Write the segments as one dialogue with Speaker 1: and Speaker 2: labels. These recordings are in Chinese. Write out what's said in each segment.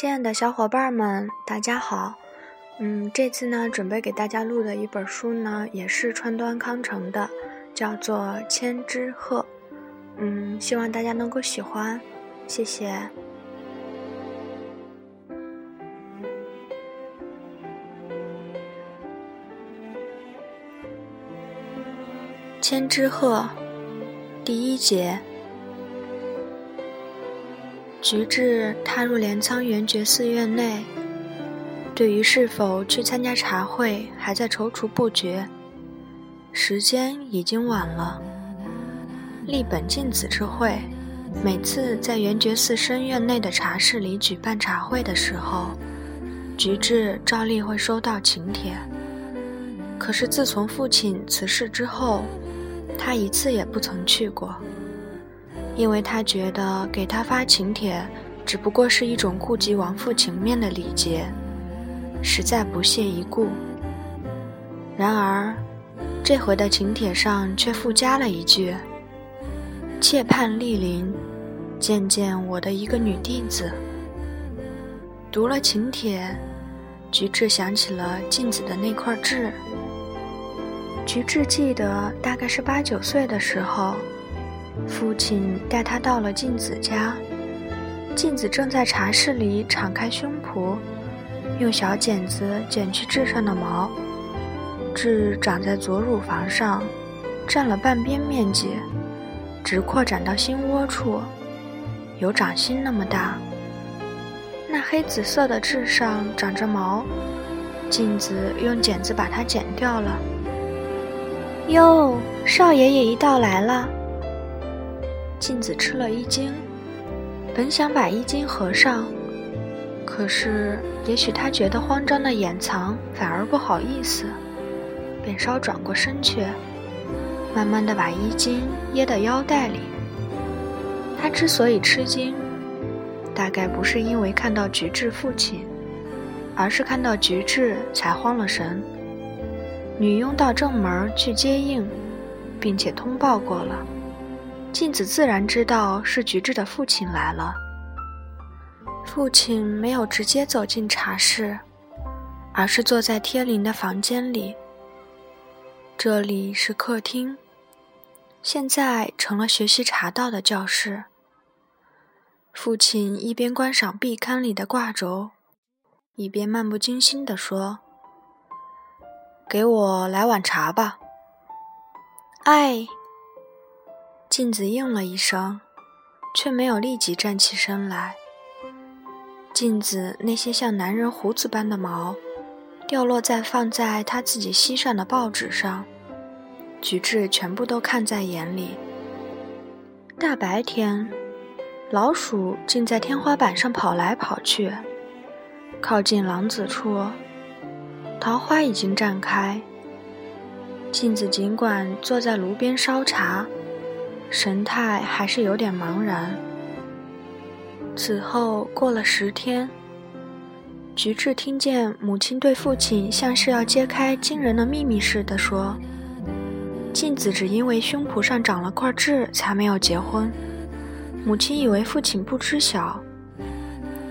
Speaker 1: 亲爱的小伙伴们，大家好。嗯，这次呢，准备给大家录的一本书呢，也是川端康成的，叫做《千之鹤》。嗯，希望大家能够喜欢，谢谢。《千之鹤》第一节。菊治踏入镰仓圆觉寺院内，对于是否去参加茶会还在踌躇不决。时间已经晚了。立本敬子之会，每次在圆觉寺深院内的茶室里举办茶会的时候，菊治照例会收到请帖。可是自从父亲辞世之后，他一次也不曾去过。因为他觉得给他发请帖只不过是一种顾及王父情面的礼节，实在不屑一顾。然而，这回的请帖上却附加了一句：“妾盼莅临，见见我的一个女弟子。”读了请帖，菊治想起了镜子的那块痣。菊治记得，大概是八九岁的时候。父亲带他到了镜子家，镜子正在茶室里敞开胸脯，用小剪子剪去痣上的毛。痣长在左乳房上，占了半边面积，直扩展到心窝处，有掌心那么大。那黑紫色的痣上长着毛，镜子用剪子把它剪掉了。哟，少爷也一道来了。镜子吃了一惊，本想把衣襟合上，可是也许他觉得慌张的掩藏反而不好意思，便稍转过身去，慢慢的把衣襟掖到腰带里。他之所以吃惊，大概不是因为看到菊治父亲，而是看到菊治才慌了神。女佣到正门去接应，并且通报过了。镜子自然知道是菊治的父亲来了。父亲没有直接走进茶室，而是坐在贴邻的房间里。这里是客厅，现在成了学习茶道的教室。父亲一边观赏壁龛里的挂轴，一边漫不经心地说：“给我来碗茶吧。”哎。镜子应了一声，却没有立即站起身来。镜子那些像男人胡子般的毛，掉落在放在他自己膝上的报纸上，菊治全部都看在眼里。大白天，老鼠竟在天花板上跑来跑去。靠近廊子处，桃花已经绽开。镜子尽管坐在炉边烧茶。神态还是有点茫然。此后过了十天，菊治听见母亲对父亲像是要揭开惊人的秘密似的说：“镜子只因为胸脯上长了块痣才没有结婚。”母亲以为父亲不知晓，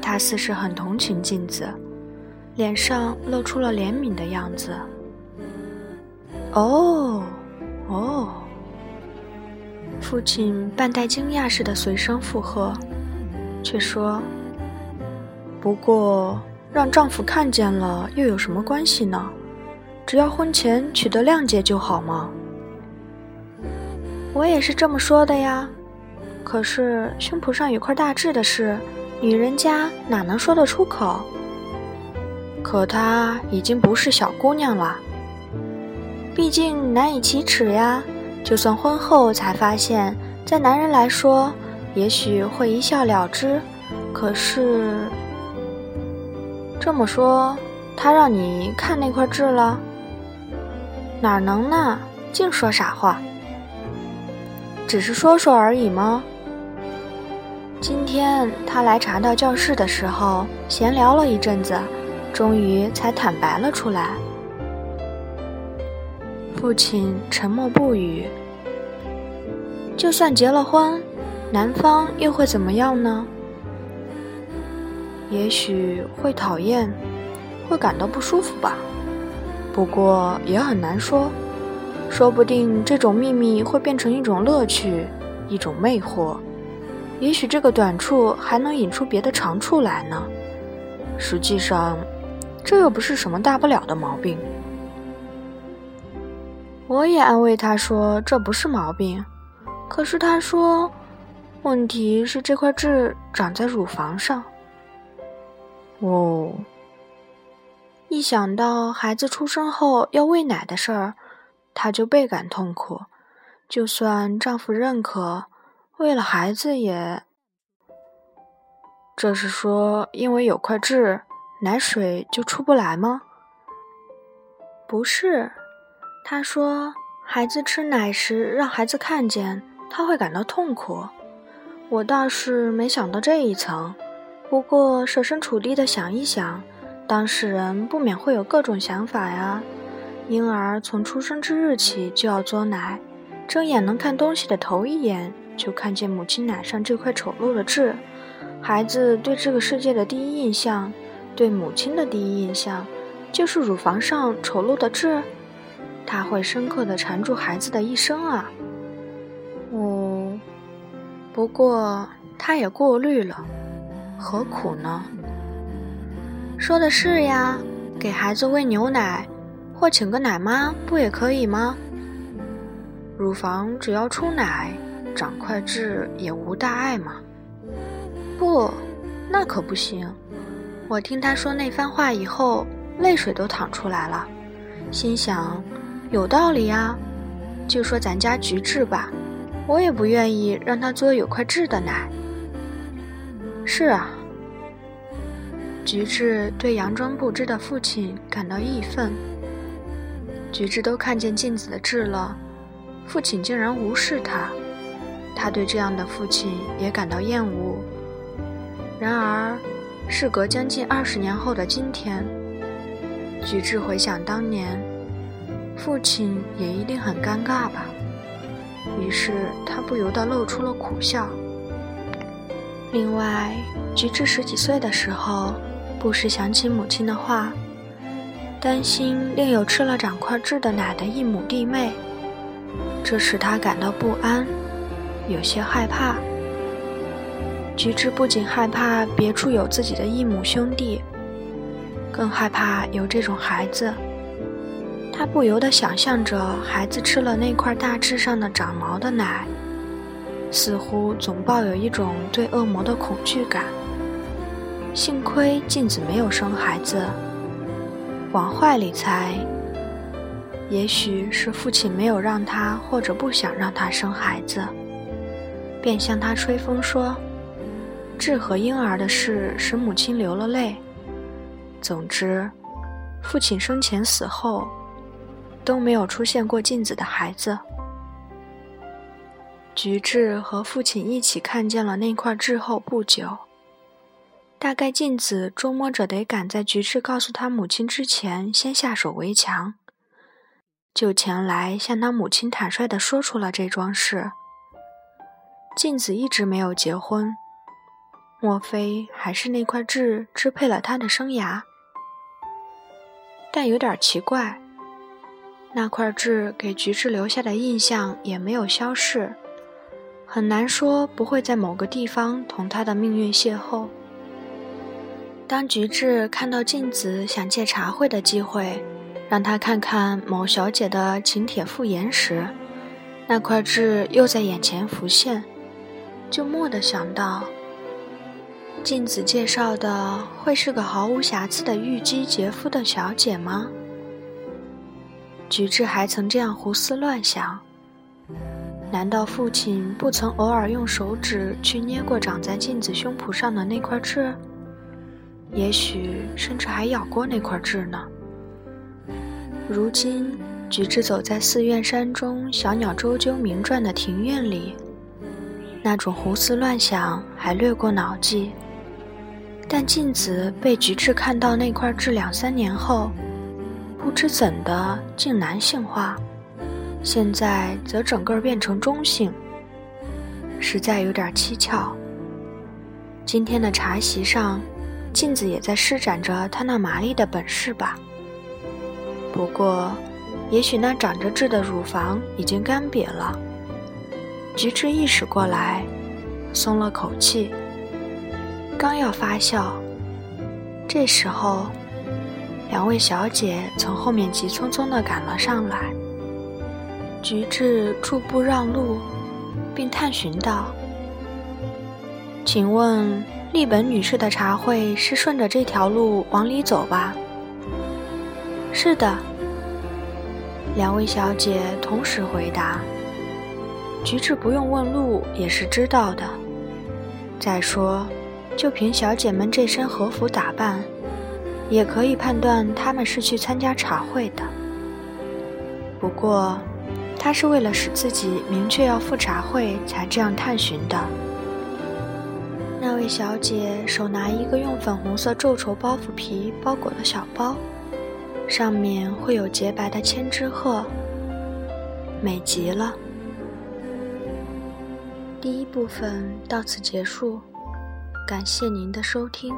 Speaker 1: 他似是很同情镜子，脸上露出了怜悯的样子。哦，哦。父亲半带惊讶似的随声附和，却说：“不过让丈夫看见了又有什么关系呢？只要婚前取得谅解就好嘛？”我也是这么说的呀。可是胸脯上有块大痣的事，女人家哪能说得出口？可她已经不是小姑娘了，毕竟难以启齿呀。就算婚后才发现，在男人来说，也许会一笑了之。可是这么说，他让你看那块痣了？哪能呢？净说傻话。只是说说而已吗？今天他来茶道教室的时候，闲聊了一阵子，终于才坦白了出来。父亲沉默不语。就算结了婚，男方又会怎么样呢？也许会讨厌，会感到不舒服吧。不过也很难说，说不定这种秘密会变成一种乐趣，一种魅惑。也许这个短处还能引出别的长处来呢。实际上，这又不是什么大不了的毛病。我也安慰他说这不是毛病，可是他说，问题是这块痣长在乳房上。哦。一想到孩子出生后要喂奶的事儿，她就倍感痛苦。就算丈夫认可，为了孩子也……这是说，因为有块痣，奶水就出不来吗？不是，他说孩子吃奶时让孩子看见，他会感到痛苦。我倒是没想到这一层，不过设身处地的想一想。当事人不免会有各种想法呀。婴儿从出生之日起就要嘬奶，睁眼能看东西的头一眼就看见母亲奶上这块丑陋的痣。孩子对这个世界的第一印象，对母亲的第一印象，就是乳房上丑陋的痣。他会深刻地缠住孩子的一生啊。哦，不过他也过滤了，何苦呢？说的是呀，给孩子喂牛奶，或请个奶妈，不也可以吗？乳房只要出奶，长块痣也无大碍嘛。不，那可不行。我听他说那番话以后，泪水都淌出来了，心想有道理呀。就说咱家菊治吧，我也不愿意让他嘬有块痣的奶。是啊。菊治对佯装不知的父亲感到义愤。菊治都看见镜子的痣了，父亲竟然无视他，他对这样的父亲也感到厌恶。然而，事隔将近二十年后的今天，菊治回想当年，父亲也一定很尴尬吧。于是他不由得露出了苦笑。另外，菊治十几岁的时候。不时想起母亲的话，担心另有吃了长块痣的奶的异母弟妹，这使他感到不安，有些害怕。菊治不仅害怕别处有自己的异母兄弟，更害怕有这种孩子。他不由得想象着孩子吃了那块大痣上的长毛的奶，似乎总抱有一种对恶魔的恐惧感。幸亏镜子没有生孩子。往坏里猜，也许是父亲没有让他，或者不想让他生孩子，便向他吹风说：“治和婴儿的事使母亲流了泪。总之，父亲生前死后都没有出现过镜子的孩子。”菊治和父亲一起看见了那块痣后不久。大概镜子捉摸着得赶在菊治告诉他母亲之前先下手为强，就前来向他母亲坦率地说出了这桩事。镜子一直没有结婚，莫非还是那块痣支配了他的生涯？但有点奇怪，那块痣给菊治留下的印象也没有消逝，很难说不会在某个地方同他的命运邂逅。当菊治看到镜子想借茶会的机会，让他看看某小姐的请帖复言时，那块痣又在眼前浮现，就蓦地想到：镜子介绍的会是个毫无瑕疵的玉姬洁肤的小姐吗？菊治还曾这样胡思乱想：难道父亲不曾偶尔用手指去捏过长在镜子胸脯上的那块痣？也许甚至还咬过那块痣呢。如今，菊治走在寺院山中小鸟啁啾鸣啭的庭院里，那种胡思乱想还掠过脑际。但镜子被菊治看到那块痣两三年后，不知怎的竟男性化，现在则整个变成中性，实在有点蹊跷。今天的茶席上。镜子也在施展着他那麻利的本事吧。不过，也许那长着痣的乳房已经干瘪了。菊治意识过来，松了口气，刚要发笑，这时候，两位小姐从后面急匆匆地赶了上来。菊治驻步让路，并探寻道：“请问，丽本女士的茶会是顺着这条路往里走吧？”“是的。”两位小姐同时回答。菊治不用问路也是知道的。再说，就凭小姐们这身和服打扮，也可以判断他们是去参加茶会的。不过，她是为了使自己明确要赴茶会才这样探寻的。那位小姐手拿一个用粉红色皱绸包袱皮包裹的小包，上面会有洁白的千纸鹤，美极了。第一部分到此结束，感谢您的收听。